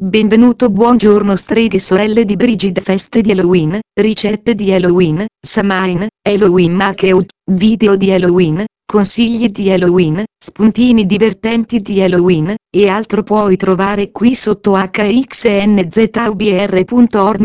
Benvenuto buongiorno streghe sorelle di Brigid feste di Halloween, ricette di Halloween, Samhain, Halloween Makeout, video di Halloween, consigli di Halloween, spuntini divertenti di Halloween, e altro puoi trovare qui sotto hxnzubr.org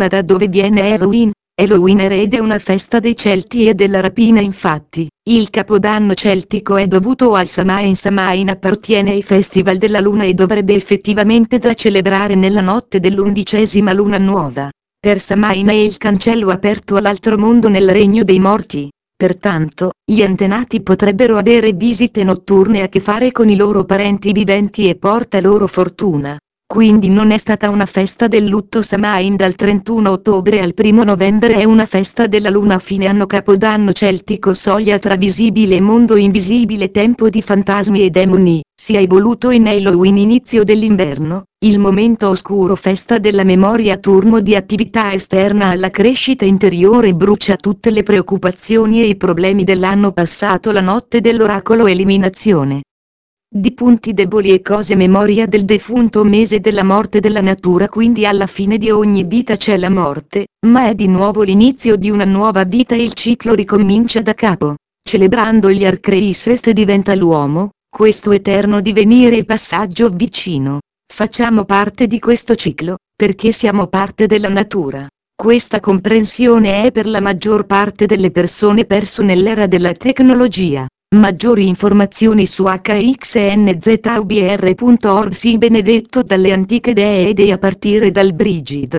da dove viene Halloween? Halloween erede una festa dei Celti e della rapina infatti, il capodanno celtico è dovuto al Samain Samain appartiene ai festival della luna e dovrebbe effettivamente da celebrare nella notte dell'undicesima luna nuova. Per Samain è il cancello aperto all'altro mondo nel regno dei morti. Pertanto, gli antenati potrebbero avere visite notturne a che fare con i loro parenti viventi e porta loro fortuna. Quindi non è stata una festa del lutto Samain dal 31 ottobre al 1 novembre è una festa della luna a fine anno capodanno celtico soglia tra visibile e mondo invisibile tempo di fantasmi e demoni, si è evoluto in Halloween inizio dell'inverno, il momento oscuro festa della memoria turno di attività esterna alla crescita interiore brucia tutte le preoccupazioni e i problemi dell'anno passato la notte dell'oracolo eliminazione di punti deboli e cose memoria del defunto mese della morte della natura quindi alla fine di ogni vita c'è la morte, ma è di nuovo l'inizio di una nuova vita e il ciclo ricomincia da capo. Celebrando gli Arcreis Fest diventa l'uomo, questo eterno divenire e passaggio vicino. Facciamo parte di questo ciclo, perché siamo parte della natura. Questa comprensione è per la maggior parte delle persone perso nell'era della tecnologia. Maggiori informazioni su hxnzubr.org Si benedetto dalle antiche dee e dei a partire dal Brigid.